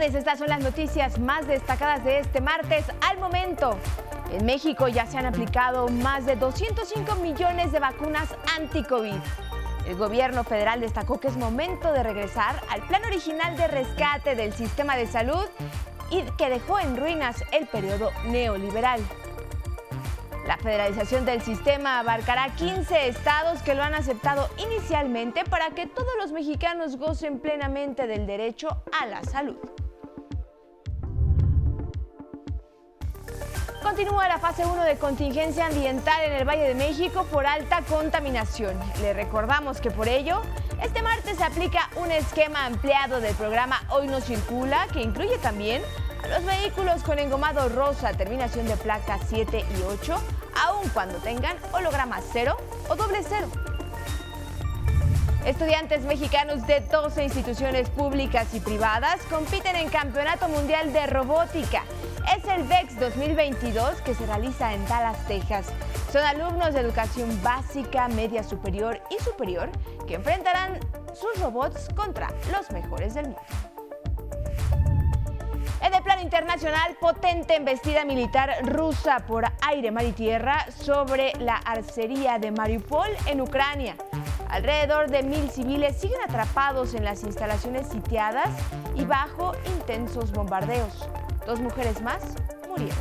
Estas son las noticias más destacadas de este martes al momento. En México ya se han aplicado más de 205 millones de vacunas anti-COVID. El gobierno federal destacó que es momento de regresar al plan original de rescate del sistema de salud y que dejó en ruinas el periodo neoliberal. La federalización del sistema abarcará 15 estados que lo han aceptado inicialmente para que todos los mexicanos gocen plenamente del derecho a la salud. Continúa la fase 1 de contingencia ambiental en el Valle de México por alta contaminación. Le recordamos que por ello, este martes se aplica un esquema ampliado del programa Hoy no circula, que incluye también a los vehículos con engomado rosa, terminación de placas 7 y 8, aun cuando tengan holograma 0 o doble 0. Estudiantes mexicanos de 12 instituciones públicas y privadas compiten en Campeonato Mundial de Robótica. Es el VEX 2022 que se realiza en Dallas, Texas. Son alumnos de educación básica, media superior y superior que enfrentarán sus robots contra los mejores del mundo. En el plano internacional, potente embestida militar rusa por aire, mar y tierra sobre la arcería de Mariupol en Ucrania. Alrededor de mil civiles siguen atrapados en las instalaciones sitiadas y bajo intensos bombardeos. Dos mujeres más murieron.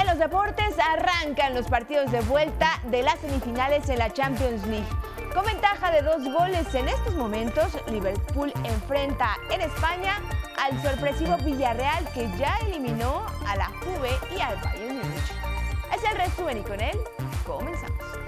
En los deportes arrancan los partidos de vuelta de las semifinales en la Champions League. Con ventaja de dos goles en estos momentos, Liverpool enfrenta en España al sorpresivo Villarreal que ya eliminó a la Juve y al Bayern Múnich. Es el resumen y con él comenzamos.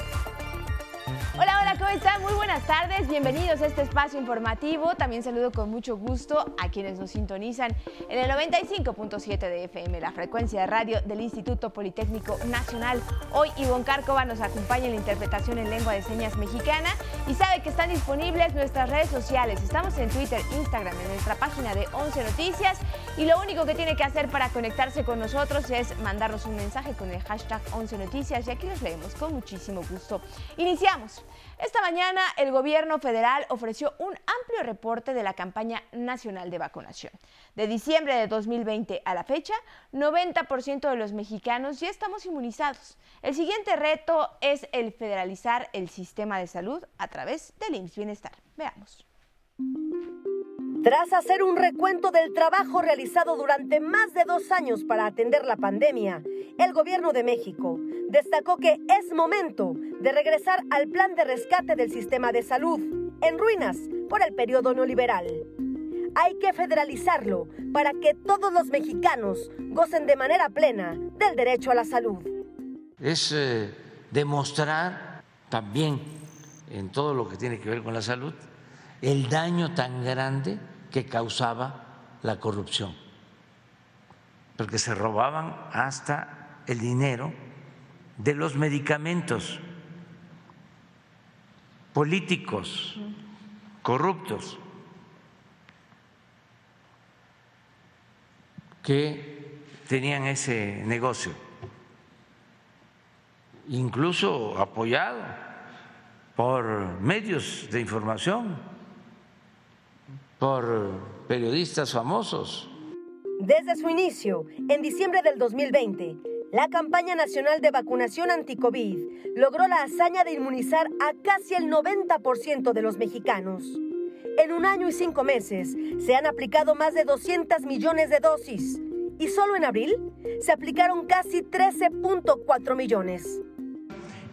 Hola, hola, ¿cómo están? Muy buenas tardes, bienvenidos a este espacio informativo. También saludo con mucho gusto a quienes nos sintonizan en el 95.7 de FM, la frecuencia de radio del Instituto Politécnico Nacional. Hoy Ivonne Cárcova nos acompaña en la interpretación en lengua de señas mexicana y sabe que están disponibles nuestras redes sociales. Estamos en Twitter, Instagram, en nuestra página de 11 Noticias y lo único que tiene que hacer para conectarse con nosotros es mandarnos un mensaje con el hashtag 11 Noticias y aquí los leemos con muchísimo gusto. Iniciamos. Esta mañana el gobierno federal ofreció un amplio reporte de la campaña nacional de vacunación. De diciembre de 2020 a la fecha, 90% de los mexicanos ya estamos inmunizados. El siguiente reto es el federalizar el sistema de salud a través del IMSS Bienestar. Veamos. Tras hacer un recuento del trabajo realizado durante más de dos años para atender la pandemia, el gobierno de México destacó que es momento de regresar al plan de rescate del sistema de salud, en ruinas por el periodo neoliberal. Hay que federalizarlo para que todos los mexicanos gocen de manera plena del derecho a la salud. Es eh, demostrar también en todo lo que tiene que ver con la salud el daño tan grande que causaba la corrupción, porque se robaban hasta el dinero de los medicamentos políticos corruptos que tenían ese negocio, incluso apoyado por medios de información por periodistas famosos. Desde su inicio, en diciembre del 2020, la campaña nacional de vacunación anti-COVID logró la hazaña de inmunizar a casi el 90% de los mexicanos. En un año y cinco meses se han aplicado más de 200 millones de dosis y solo en abril se aplicaron casi 13.4 millones.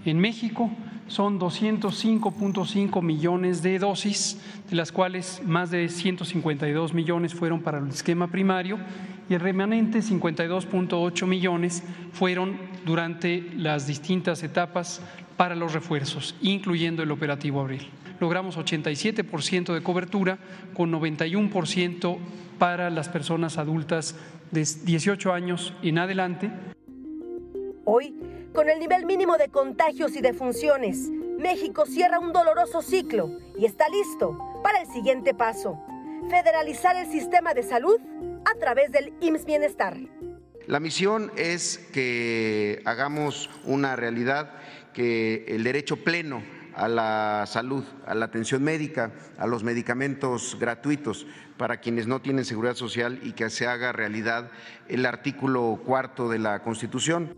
En México, son 205.5 millones de dosis, de las cuales más de 152 millones fueron para el esquema primario y el remanente 52.8 millones fueron durante las distintas etapas para los refuerzos, incluyendo el operativo Abril. Logramos 87% de cobertura con 91% para las personas adultas de 18 años en adelante. Hoy con el nivel mínimo de contagios y defunciones, México cierra un doloroso ciclo y está listo para el siguiente paso, federalizar el sistema de salud a través del IMSS Bienestar. La misión es que hagamos una realidad que el derecho pleno a la salud, a la atención médica, a los medicamentos gratuitos para quienes no tienen seguridad social y que se haga realidad el artículo cuarto de la Constitución.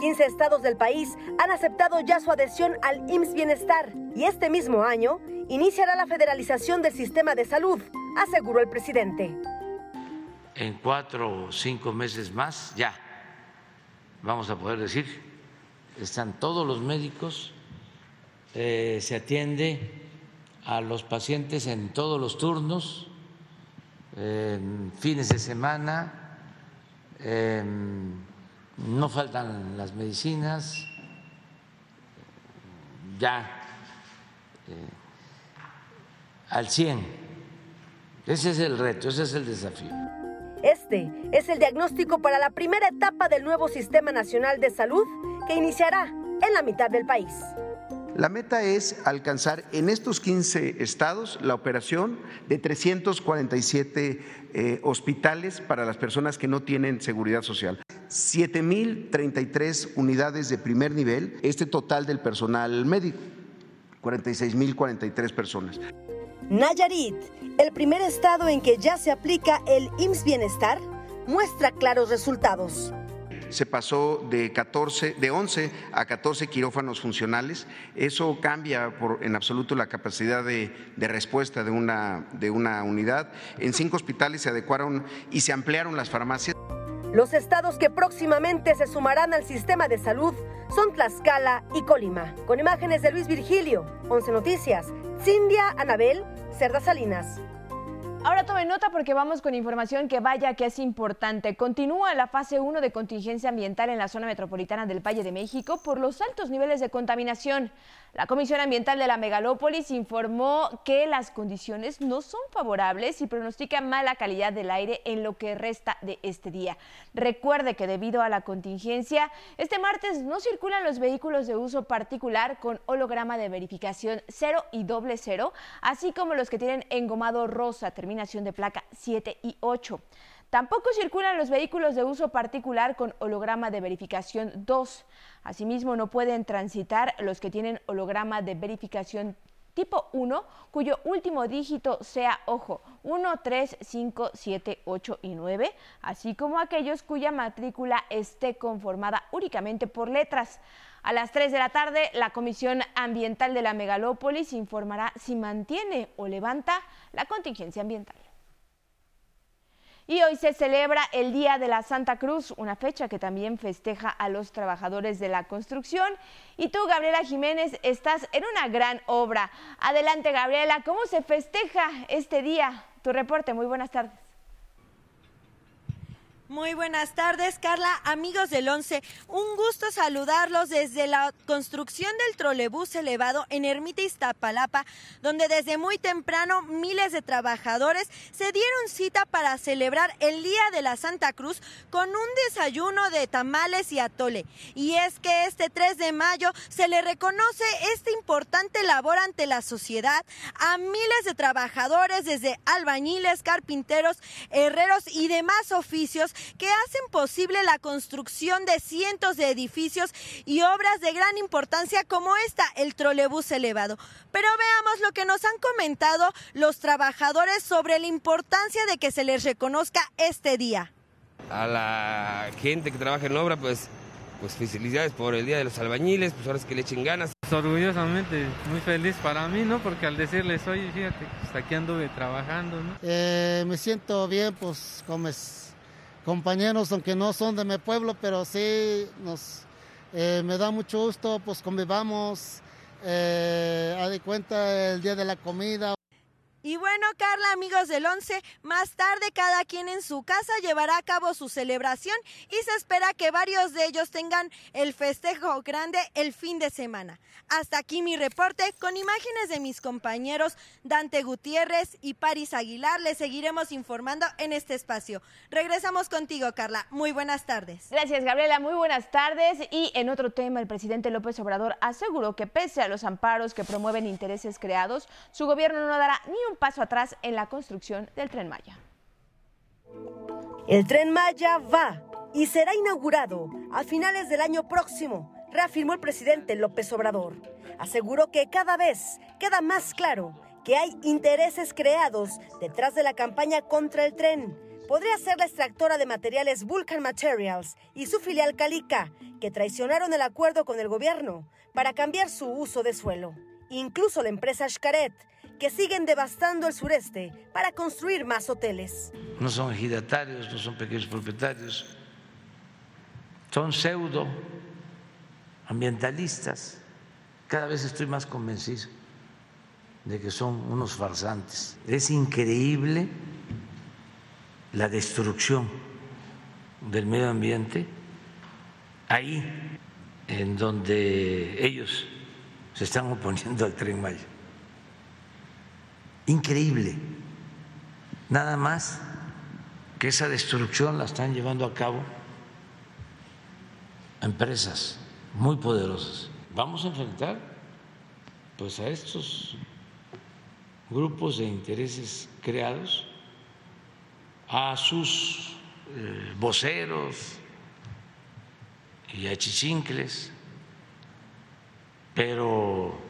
15 estados del país han aceptado ya su adhesión al IMSS Bienestar y este mismo año iniciará la federalización del sistema de salud, aseguró el presidente. En cuatro o cinco meses más ya vamos a poder decir, están todos los médicos, eh, se atiende a los pacientes en todos los turnos, en fines de semana, no faltan las medicinas, ya eh, al 100. Ese es el reto, ese es el desafío. Este es el diagnóstico para la primera etapa del nuevo Sistema Nacional de Salud que iniciará en la mitad del país. La meta es alcanzar en estos 15 estados la operación de 347 eh, hospitales para las personas que no tienen seguridad social. 7.033 unidades de primer nivel, este total del personal médico, 46.043 personas. Nayarit, el primer estado en que ya se aplica el IMSS Bienestar, muestra claros resultados se pasó de 14, de 11 a 14 quirófanos funcionales. Eso cambia por, en absoluto la capacidad de, de, respuesta de una, de una unidad. En cinco hospitales se adecuaron y se ampliaron las farmacias. Los estados que próximamente se sumarán al sistema de salud son Tlaxcala y Colima. Con imágenes de Luis Virgilio, 11 Noticias, Cindia Anabel, Cerda Salinas. Ahora tomen nota porque vamos con información que vaya que es importante. Continúa la fase 1 de contingencia ambiental en la zona metropolitana del Valle de México por los altos niveles de contaminación. La Comisión Ambiental de la Megalópolis informó que las condiciones no son favorables y pronostica mala calidad del aire en lo que resta de este día. Recuerde que debido a la contingencia, este martes no circulan los vehículos de uso particular con holograma de verificación 0 y doble 0, así como los que tienen engomado rosa, de placa 7 y 8. Tampoco circulan los vehículos de uso particular con holograma de verificación 2. Asimismo, no pueden transitar los que tienen holograma de verificación tipo 1, cuyo último dígito sea, ojo, 1, 3, 5, 7, 8 y 9, así como aquellos cuya matrícula esté conformada únicamente por letras. A las 3 de la tarde, la Comisión Ambiental de la Megalópolis informará si mantiene o levanta la contingencia ambiental. Y hoy se celebra el Día de la Santa Cruz, una fecha que también festeja a los trabajadores de la construcción. Y tú, Gabriela Jiménez, estás en una gran obra. Adelante, Gabriela, ¿cómo se festeja este día? Tu reporte, muy buenas tardes. Muy buenas tardes, Carla, amigos del 11. Un gusto saludarlos desde la construcción del trolebús elevado en Ermita Iztapalapa, donde desde muy temprano miles de trabajadores se dieron cita para celebrar el Día de la Santa Cruz con un desayuno de tamales y atole. Y es que este 3 de mayo se le reconoce esta importante labor ante la sociedad a miles de trabajadores desde albañiles, carpinteros, herreros y demás oficios que hacen posible la construcción de cientos de edificios y obras de gran importancia como esta, el trolebús elevado. Pero veamos lo que nos han comentado los trabajadores sobre la importancia de que se les reconozca este día. A la gente que trabaja en obra, pues pues felicidades por el Día de los Albañiles, pues ahora es que le echen ganas. Orgullosamente, muy feliz para mí, ¿no? Porque al decirles, oye, fíjate, hasta aquí anduve trabajando, ¿no? Eh, me siento bien, pues como es compañeros, aunque no son de mi pueblo, pero sí nos, eh, me da mucho gusto, pues convivamos, eh, a de cuenta el día de la comida. Y bueno, Carla, amigos del 11, más tarde cada quien en su casa llevará a cabo su celebración y se espera que varios de ellos tengan el festejo grande el fin de semana. Hasta aquí mi reporte con imágenes de mis compañeros Dante Gutiérrez y Paris Aguilar. Les seguiremos informando en este espacio. Regresamos contigo, Carla. Muy buenas tardes. Gracias, Gabriela. Muy buenas tardes. Y en otro tema, el presidente López Obrador aseguró que pese a los amparos que promueven intereses creados, su gobierno no dará ni un paso atrás en la construcción del tren Maya. El tren Maya va y será inaugurado a finales del año próximo reafirmó el presidente López Obrador. Aseguró que cada vez queda más claro que hay intereses creados detrás de la campaña contra el tren. Podría ser la extractora de materiales Vulcan Materials y su filial Calica, que traicionaron el acuerdo con el gobierno para cambiar su uso de suelo. Incluso la empresa Xcaret, que siguen devastando el sureste para construir más hoteles. No son ejidatarios, no son pequeños propietarios, son pseudo ambientalistas. Cada vez estoy más convencido de que son unos farsantes. Es increíble la destrucción del medio ambiente ahí en donde ellos se están oponiendo al tren Maya. Increíble. Nada más que esa destrucción la están llevando a cabo empresas muy poderosas. Vamos a enfrentar pues a estos grupos de intereses creados, a sus eh, voceros y a chichincles, pero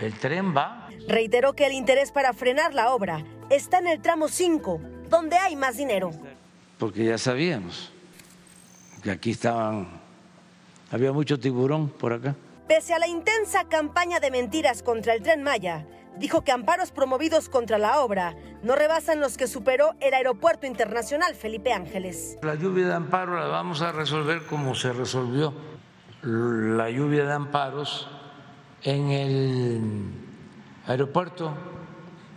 el tren va. Reiteró que el interés para frenar la obra está en el tramo 5, donde hay más dinero. Porque ya sabíamos que aquí estaban, había mucho tiburón por acá. Pese a la intensa campaña de mentiras contra el tren Maya, dijo que amparos promovidos contra la obra no rebasan los que superó el Aeropuerto Internacional Felipe Ángeles. La lluvia de amparo la vamos a resolver como se resolvió la lluvia de amparos en el aeropuerto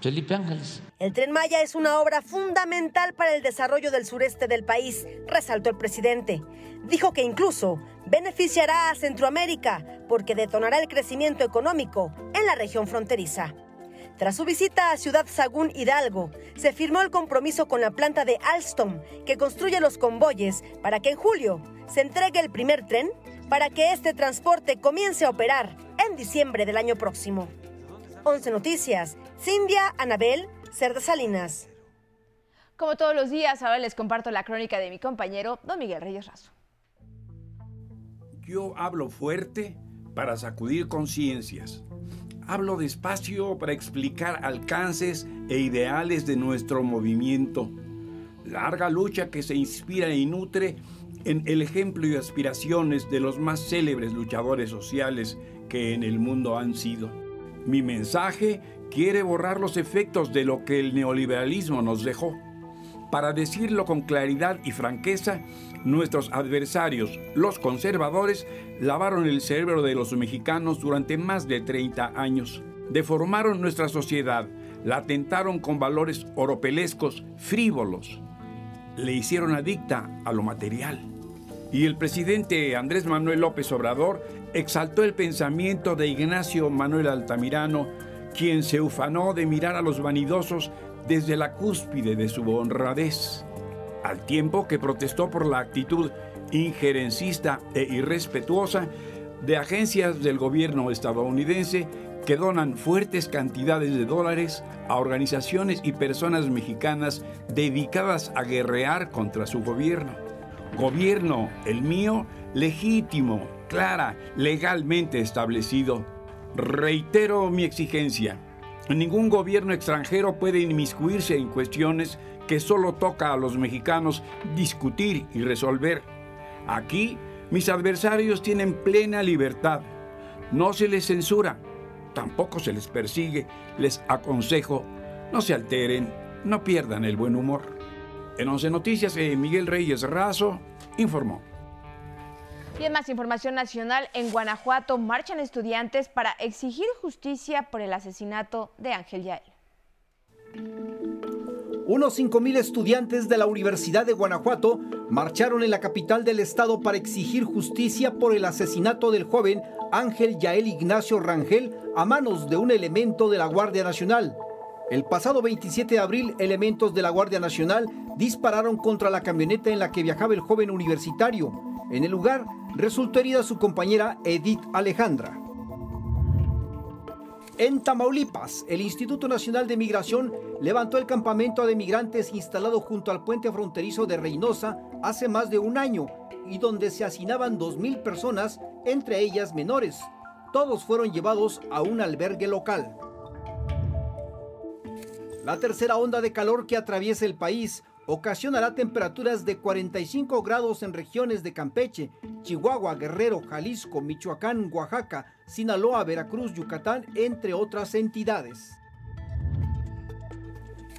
Felipe Ángeles. El tren Maya es una obra fundamental para el desarrollo del sureste del país, resaltó el presidente. Dijo que incluso beneficiará a Centroamérica porque detonará el crecimiento económico en la región fronteriza. Tras su visita a Ciudad Sagún Hidalgo, se firmó el compromiso con la planta de Alstom, que construye los convoyes, para que en julio se entregue el primer tren para que este transporte comience a operar en diciembre del año próximo. 11 Noticias, Cindia Anabel Cerda Salinas. Como todos los días, ahora les comparto la crónica de mi compañero Don Miguel Reyes Razo. Yo hablo fuerte para sacudir conciencias Hablo despacio para explicar alcances e ideales de nuestro movimiento. Larga lucha que se inspira y nutre en el ejemplo y aspiraciones de los más célebres luchadores sociales que en el mundo han sido. Mi mensaje quiere borrar los efectos de lo que el neoliberalismo nos dejó. Para decirlo con claridad y franqueza, nuestros adversarios, los conservadores, lavaron el cerebro de los mexicanos durante más de 30 años. Deformaron nuestra sociedad, la atentaron con valores oropelescos, frívolos. Le hicieron adicta a lo material. Y el presidente Andrés Manuel López Obrador exaltó el pensamiento de Ignacio Manuel Altamirano, quien se ufanó de mirar a los vanidosos desde la cúspide de su honradez, al tiempo que protestó por la actitud injerencista e irrespetuosa de agencias del gobierno estadounidense que donan fuertes cantidades de dólares a organizaciones y personas mexicanas dedicadas a guerrear contra su gobierno. Gobierno, el mío, legítimo, clara, legalmente establecido. Reitero mi exigencia Ningún gobierno extranjero puede inmiscuirse en cuestiones que solo toca a los mexicanos discutir y resolver. Aquí, mis adversarios tienen plena libertad. No se les censura, tampoco se les persigue. Les aconsejo, no se alteren, no pierdan el buen humor. En Once Noticias, eh, Miguel Reyes Razo informó. Y en más información nacional, en Guanajuato marchan estudiantes para exigir justicia por el asesinato de Ángel Yael. Unos 5.000 estudiantes de la Universidad de Guanajuato marcharon en la capital del estado para exigir justicia por el asesinato del joven Ángel Yael Ignacio Rangel a manos de un elemento de la Guardia Nacional. El pasado 27 de abril, elementos de la Guardia Nacional dispararon contra la camioneta en la que viajaba el joven universitario. En el lugar resultó herida su compañera Edith Alejandra. En Tamaulipas, el Instituto Nacional de Migración levantó el campamento de migrantes instalado junto al puente fronterizo de Reynosa hace más de un año y donde se hacinaban 2.000 personas, entre ellas menores. Todos fueron llevados a un albergue local. La tercera onda de calor que atraviesa el país ocasionará temperaturas de 45 grados en regiones de Campeche, Chihuahua, Guerrero, Jalisco, Michoacán, Oaxaca, Sinaloa, Veracruz, Yucatán, entre otras entidades.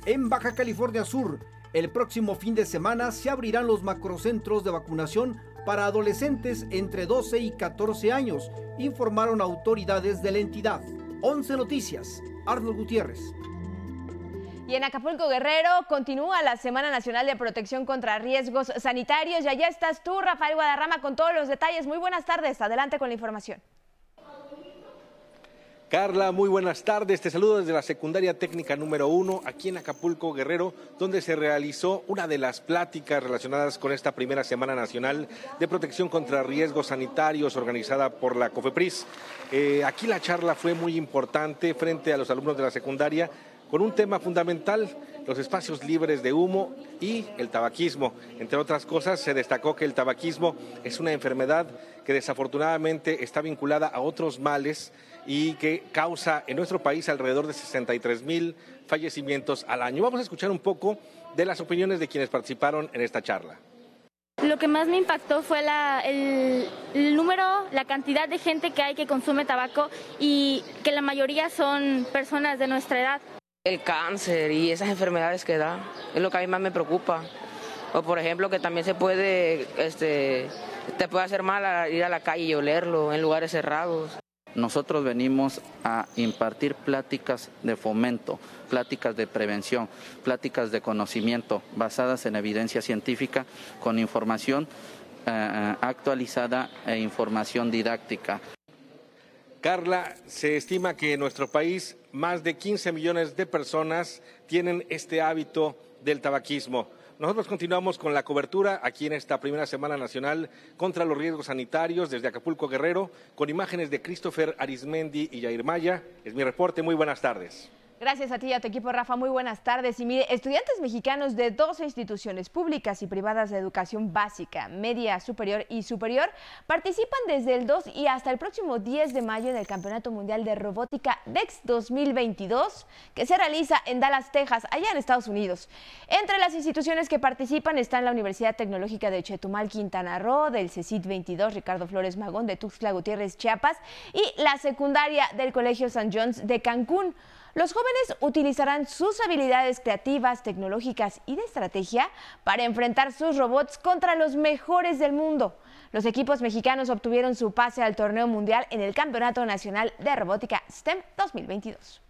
En Baja California Sur, el próximo fin de semana se abrirán los macrocentros de vacunación para adolescentes entre 12 y 14 años, informaron autoridades de la entidad. 11 Noticias, Arnold Gutiérrez. Y en Acapulco Guerrero continúa la Semana Nacional de Protección contra Riesgos Sanitarios. Y allá estás tú, Rafael Guadarrama, con todos los detalles. Muy buenas tardes. Adelante con la información. Carla, muy buenas tardes. Te saludo desde la secundaria técnica número uno, aquí en Acapulco, Guerrero, donde se realizó una de las pláticas relacionadas con esta primera Semana Nacional de Protección contra Riesgos Sanitarios organizada por la COFEPRIS. Eh, aquí la charla fue muy importante frente a los alumnos de la secundaria con un tema fundamental, los espacios libres de humo y el tabaquismo. Entre otras cosas, se destacó que el tabaquismo es una enfermedad que desafortunadamente está vinculada a otros males y que causa en nuestro país alrededor de 63 mil fallecimientos al año. Vamos a escuchar un poco de las opiniones de quienes participaron en esta charla. Lo que más me impactó fue el, el, número, la cantidad de gente que hay que consume tabaco y que la mayoría son personas de nuestra edad. El cáncer y esas enfermedades que da es lo que a mí más me preocupa. O por ejemplo que también se puede, este, te puede hacer mal ir a la calle y olerlo en lugares cerrados. Nosotros venimos a impartir pláticas de fomento, pláticas de prevención, pláticas de conocimiento basadas en evidencia científica con información eh, actualizada e información didáctica. Carla, se estima que en nuestro país más de 15 millones de personas tienen este hábito del tabaquismo. Nosotros continuamos con la cobertura aquí en esta primera semana nacional contra los riesgos sanitarios desde Acapulco Guerrero, con imágenes de Christopher Arismendi y Jair Maya. Es mi reporte. Muy buenas tardes. Gracias a ti y a tu equipo, Rafa. Muy buenas tardes. Y mire, estudiantes mexicanos de dos instituciones públicas y privadas de educación básica, media, superior y superior participan desde el 2 y hasta el próximo 10 de mayo en el Campeonato Mundial de Robótica DEX 2022, que se realiza en Dallas, Texas, allá en Estados Unidos. Entre las instituciones que participan están la Universidad Tecnológica de Chetumal, Quintana Roo, del CECIT 22, Ricardo Flores Magón, de Tuxtla Gutiérrez, Chiapas, y la secundaria del Colegio San John's de Cancún. Los jóvenes utilizarán sus habilidades creativas, tecnológicas y de estrategia para enfrentar sus robots contra los mejores del mundo. Los equipos mexicanos obtuvieron su pase al torneo mundial en el Campeonato Nacional de Robótica STEM 2022.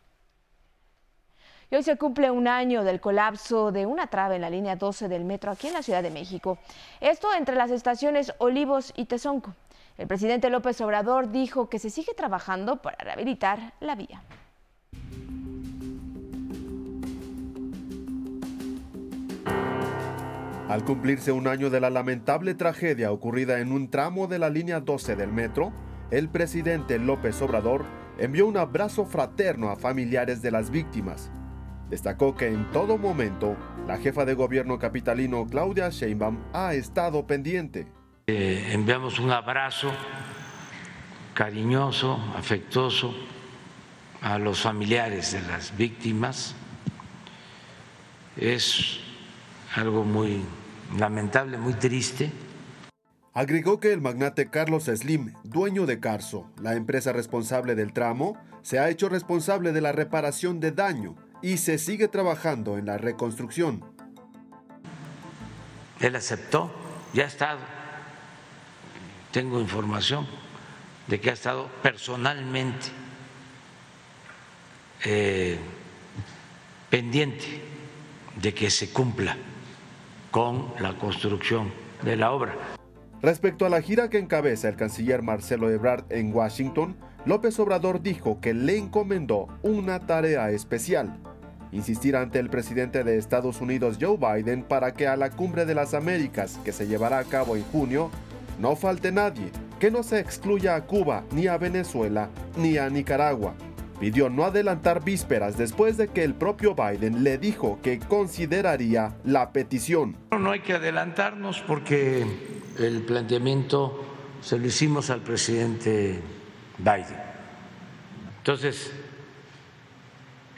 Y hoy se cumple un año del colapso de una trave en la línea 12 del metro aquí en la Ciudad de México. Esto entre las estaciones Olivos y Tezonco. El presidente López Obrador dijo que se sigue trabajando para rehabilitar la vía. Al cumplirse un año de la lamentable tragedia ocurrida en un tramo de la línea 12 del metro, el presidente López Obrador envió un abrazo fraterno a familiares de las víctimas. Destacó que en todo momento la jefa de gobierno capitalino Claudia Sheinbaum ha estado pendiente. Eh, enviamos un abrazo cariñoso, afectuoso a los familiares de las víctimas. Es algo muy lamentable, muy triste. Agregó que el magnate Carlos Slim, dueño de Carso, la empresa responsable del tramo, se ha hecho responsable de la reparación de daño y se sigue trabajando en la reconstrucción. Él aceptó, ya ha estado, tengo información de que ha estado personalmente eh, pendiente de que se cumpla con la construcción de la obra. Respecto a la gira que encabeza el canciller Marcelo Ebrard en Washington, López Obrador dijo que le encomendó una tarea especial, insistir ante el presidente de Estados Unidos Joe Biden para que a la cumbre de las Américas, que se llevará a cabo en junio, no falte nadie, que no se excluya a Cuba, ni a Venezuela, ni a Nicaragua. Pidió no adelantar vísperas después de que el propio Biden le dijo que consideraría la petición. No hay que adelantarnos porque el planteamiento se lo hicimos al presidente Biden. Entonces,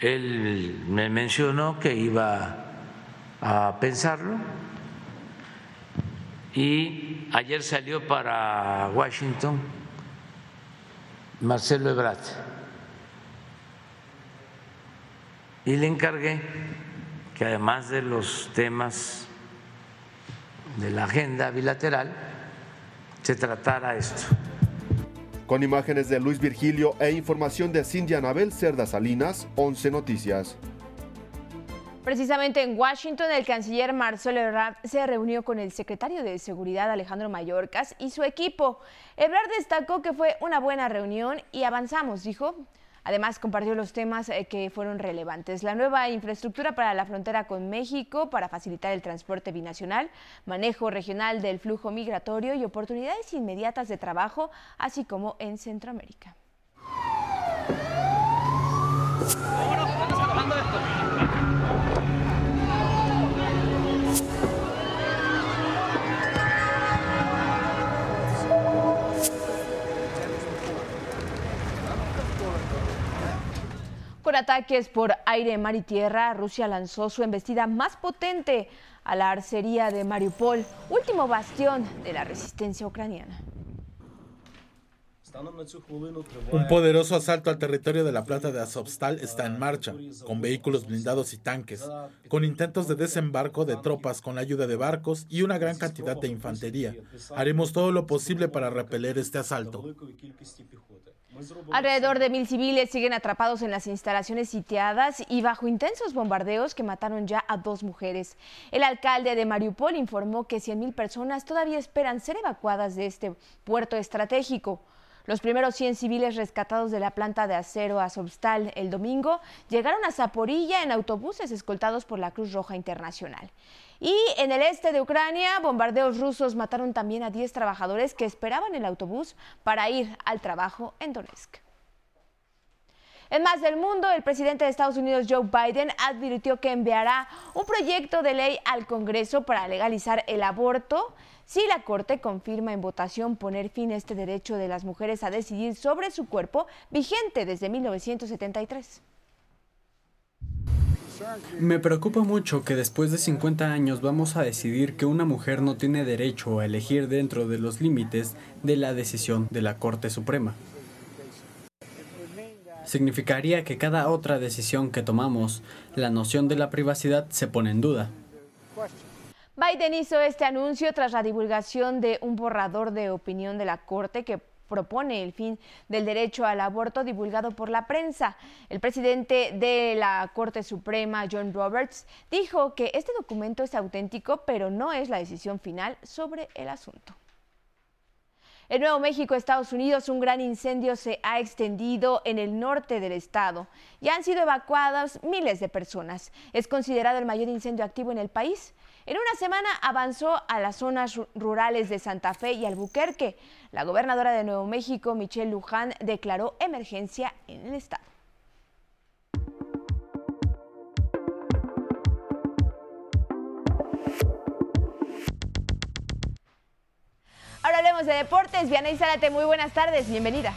él me mencionó que iba a pensarlo y ayer salió para Washington Marcelo Ebrard y le encargué que además de los temas de la agenda bilateral se tratara esto. Con imágenes de Luis Virgilio e información de Cindy Anabel Cerda Salinas, 11 Noticias. Precisamente en Washington, el canciller Marcelo Ebrard se reunió con el secretario de Seguridad Alejandro Mayorkas y su equipo. Ebrard destacó que fue una buena reunión y avanzamos, dijo. Además, compartió los temas eh, que fueron relevantes. La nueva infraestructura para la frontera con México para facilitar el transporte binacional, manejo regional del flujo migratorio y oportunidades inmediatas de trabajo, así como en Centroamérica. Con ataques por aire, mar y tierra, Rusia lanzó su embestida más potente a la arcería de Mariupol, último bastión de la resistencia ucraniana. Un poderoso asalto al territorio de la plata de Azovstal está en marcha, con vehículos blindados y tanques, con intentos de desembarco de tropas con la ayuda de barcos y una gran cantidad de infantería. Haremos todo lo posible para repeler este asalto. Alrededor de mil civiles siguen atrapados en las instalaciones sitiadas y bajo intensos bombardeos que mataron ya a dos mujeres. El alcalde de Mariupol informó que 100.000 personas todavía esperan ser evacuadas de este puerto estratégico. Los primeros 100 civiles rescatados de la planta de acero Azovstal el domingo llegaron a Zaporilla en autobuses escoltados por la Cruz Roja Internacional. Y en el este de Ucrania, bombardeos rusos mataron también a 10 trabajadores que esperaban el autobús para ir al trabajo en Donetsk. En más del mundo, el presidente de Estados Unidos, Joe Biden, advirtió que enviará un proyecto de ley al Congreso para legalizar el aborto si la Corte confirma en votación poner fin a este derecho de las mujeres a decidir sobre su cuerpo vigente desde 1973. Me preocupa mucho que después de 50 años vamos a decidir que una mujer no tiene derecho a elegir dentro de los límites de la decisión de la Corte Suprema. Significaría que cada otra decisión que tomamos, la noción de la privacidad se pone en duda. Biden hizo este anuncio tras la divulgación de un borrador de opinión de la Corte que propone el fin del derecho al aborto divulgado por la prensa. El presidente de la Corte Suprema, John Roberts, dijo que este documento es auténtico, pero no es la decisión final sobre el asunto. En Nuevo México, Estados Unidos, un gran incendio se ha extendido en el norte del estado y han sido evacuadas miles de personas. Es considerado el mayor incendio activo en el país. En una semana avanzó a las zonas rurales de Santa Fe y Albuquerque. La gobernadora de Nuevo México, Michelle Luján, declaró emergencia en el estado. De deportes. Vianey Zárate, muy buenas tardes, bienvenida.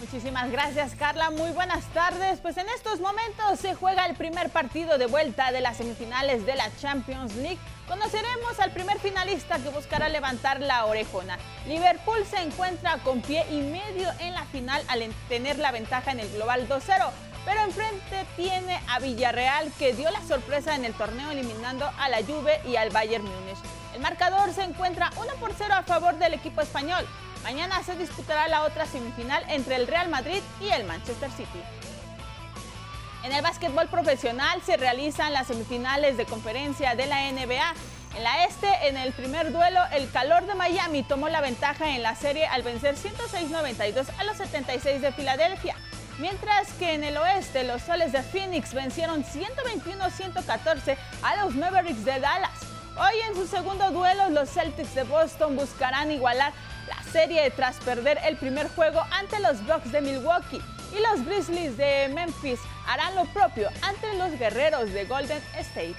Muchísimas gracias Carla, muy buenas tardes. Pues en estos momentos se juega el primer partido de vuelta de las semifinales de la Champions League. Conoceremos al primer finalista que buscará levantar la orejona. Liverpool se encuentra con pie y medio en la final al tener la ventaja en el global 2-0 pero enfrente tiene a Villarreal que dio la sorpresa en el torneo eliminando a la Juve y al Bayern Múnich. El marcador se encuentra 1 por 0 a favor del equipo español. Mañana se disputará la otra semifinal entre el Real Madrid y el Manchester City. En el básquetbol profesional se realizan las semifinales de conferencia de la NBA. En la este, en el primer duelo, el calor de Miami tomó la ventaja en la serie al vencer 106-92 a los 76 de Filadelfia. Mientras que en el oeste, los soles de Phoenix vencieron 121-114 a los Mavericks de Dallas. Hoy en su segundo duelo, los Celtics de Boston buscarán igualar la serie tras perder el primer juego ante los Bucks de Milwaukee y los Grizzlies de Memphis harán lo propio ante los guerreros de Golden State.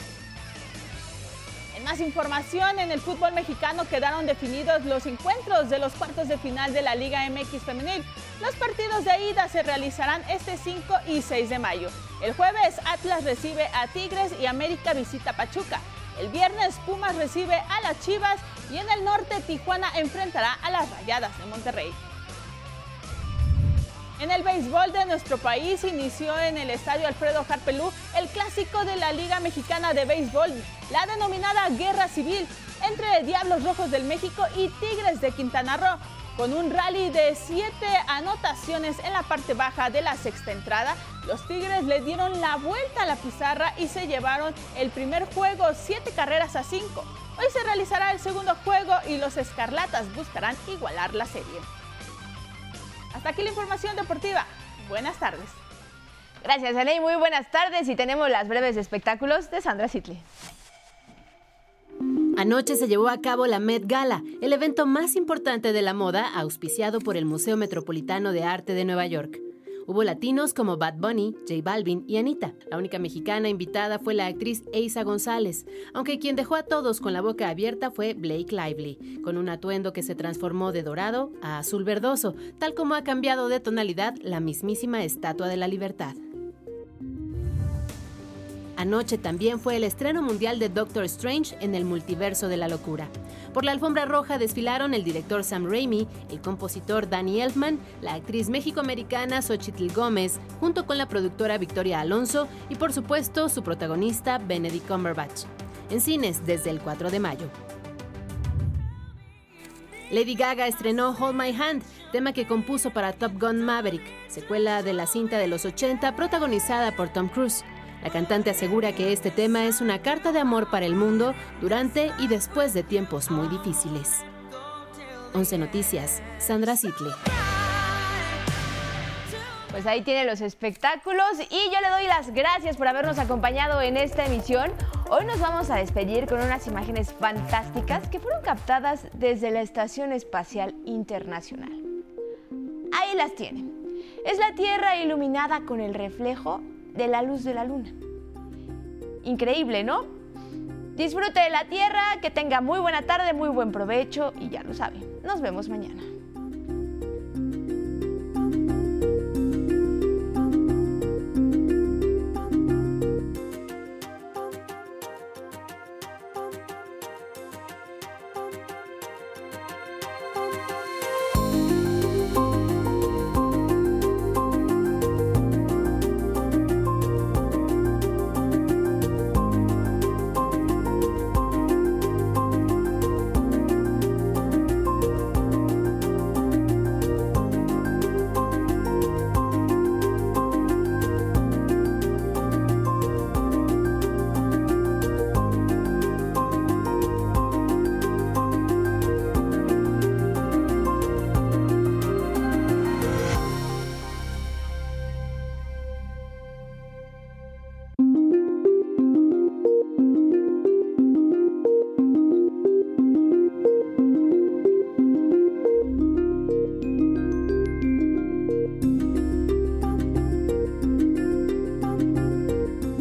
En más información, en el fútbol mexicano quedaron definidos los encuentros de los cuartos de final de la Liga MX Femenil. Los partidos de ida se realizarán este 5 y 6 de mayo. El jueves Atlas recibe a Tigres y América visita Pachuca. El viernes Pumas recibe a las Chivas y en el norte Tijuana enfrentará a las Rayadas de Monterrey. En el béisbol de nuestro país inició en el estadio Alfredo Harpelú el clásico de la Liga Mexicana de Béisbol, la denominada Guerra Civil, entre Diablos Rojos del México y Tigres de Quintana Roo. Con un rally de siete anotaciones en la parte baja de la sexta entrada, los Tigres le dieron la vuelta a la pizarra y se llevaron el primer juego siete carreras a cinco. Hoy se realizará el segundo juego y los Escarlatas buscarán igualar la serie. Hasta aquí la información deportiva. Buenas tardes. Gracias, Aney. Muy buenas tardes y tenemos las breves espectáculos de Sandra Sitley. Anoche se llevó a cabo la Met Gala, el evento más importante de la moda auspiciado por el Museo Metropolitano de Arte de Nueva York. Hubo latinos como Bad Bunny, J Balvin y Anita. La única mexicana invitada fue la actriz Eisa González, aunque quien dejó a todos con la boca abierta fue Blake Lively, con un atuendo que se transformó de dorado a azul verdoso, tal como ha cambiado de tonalidad la mismísima Estatua de la Libertad. Anoche también fue el estreno mundial de Doctor Strange en el multiverso de la locura. Por la alfombra roja desfilaron el director Sam Raimi, el compositor Danny Elfman, la actriz mexicoamericana Xochitl Gómez, junto con la productora Victoria Alonso y por supuesto su protagonista Benedict Cumberbatch. En cines desde el 4 de mayo. Lady Gaga estrenó Hold My Hand, tema que compuso para Top Gun Maverick, secuela de la cinta de los 80 protagonizada por Tom Cruise. La cantante asegura que este tema es una carta de amor para el mundo durante y después de tiempos muy difíciles. 11 Noticias, Sandra Sitley. Pues ahí tiene los espectáculos y yo le doy las gracias por habernos acompañado en esta emisión. Hoy nos vamos a despedir con unas imágenes fantásticas que fueron captadas desde la Estación Espacial Internacional. Ahí las tienen. Es la Tierra iluminada con el reflejo de la luz de la luna. Increíble, ¿no? Disfrute de la tierra, que tenga muy buena tarde, muy buen provecho y ya lo sabe. Nos vemos mañana.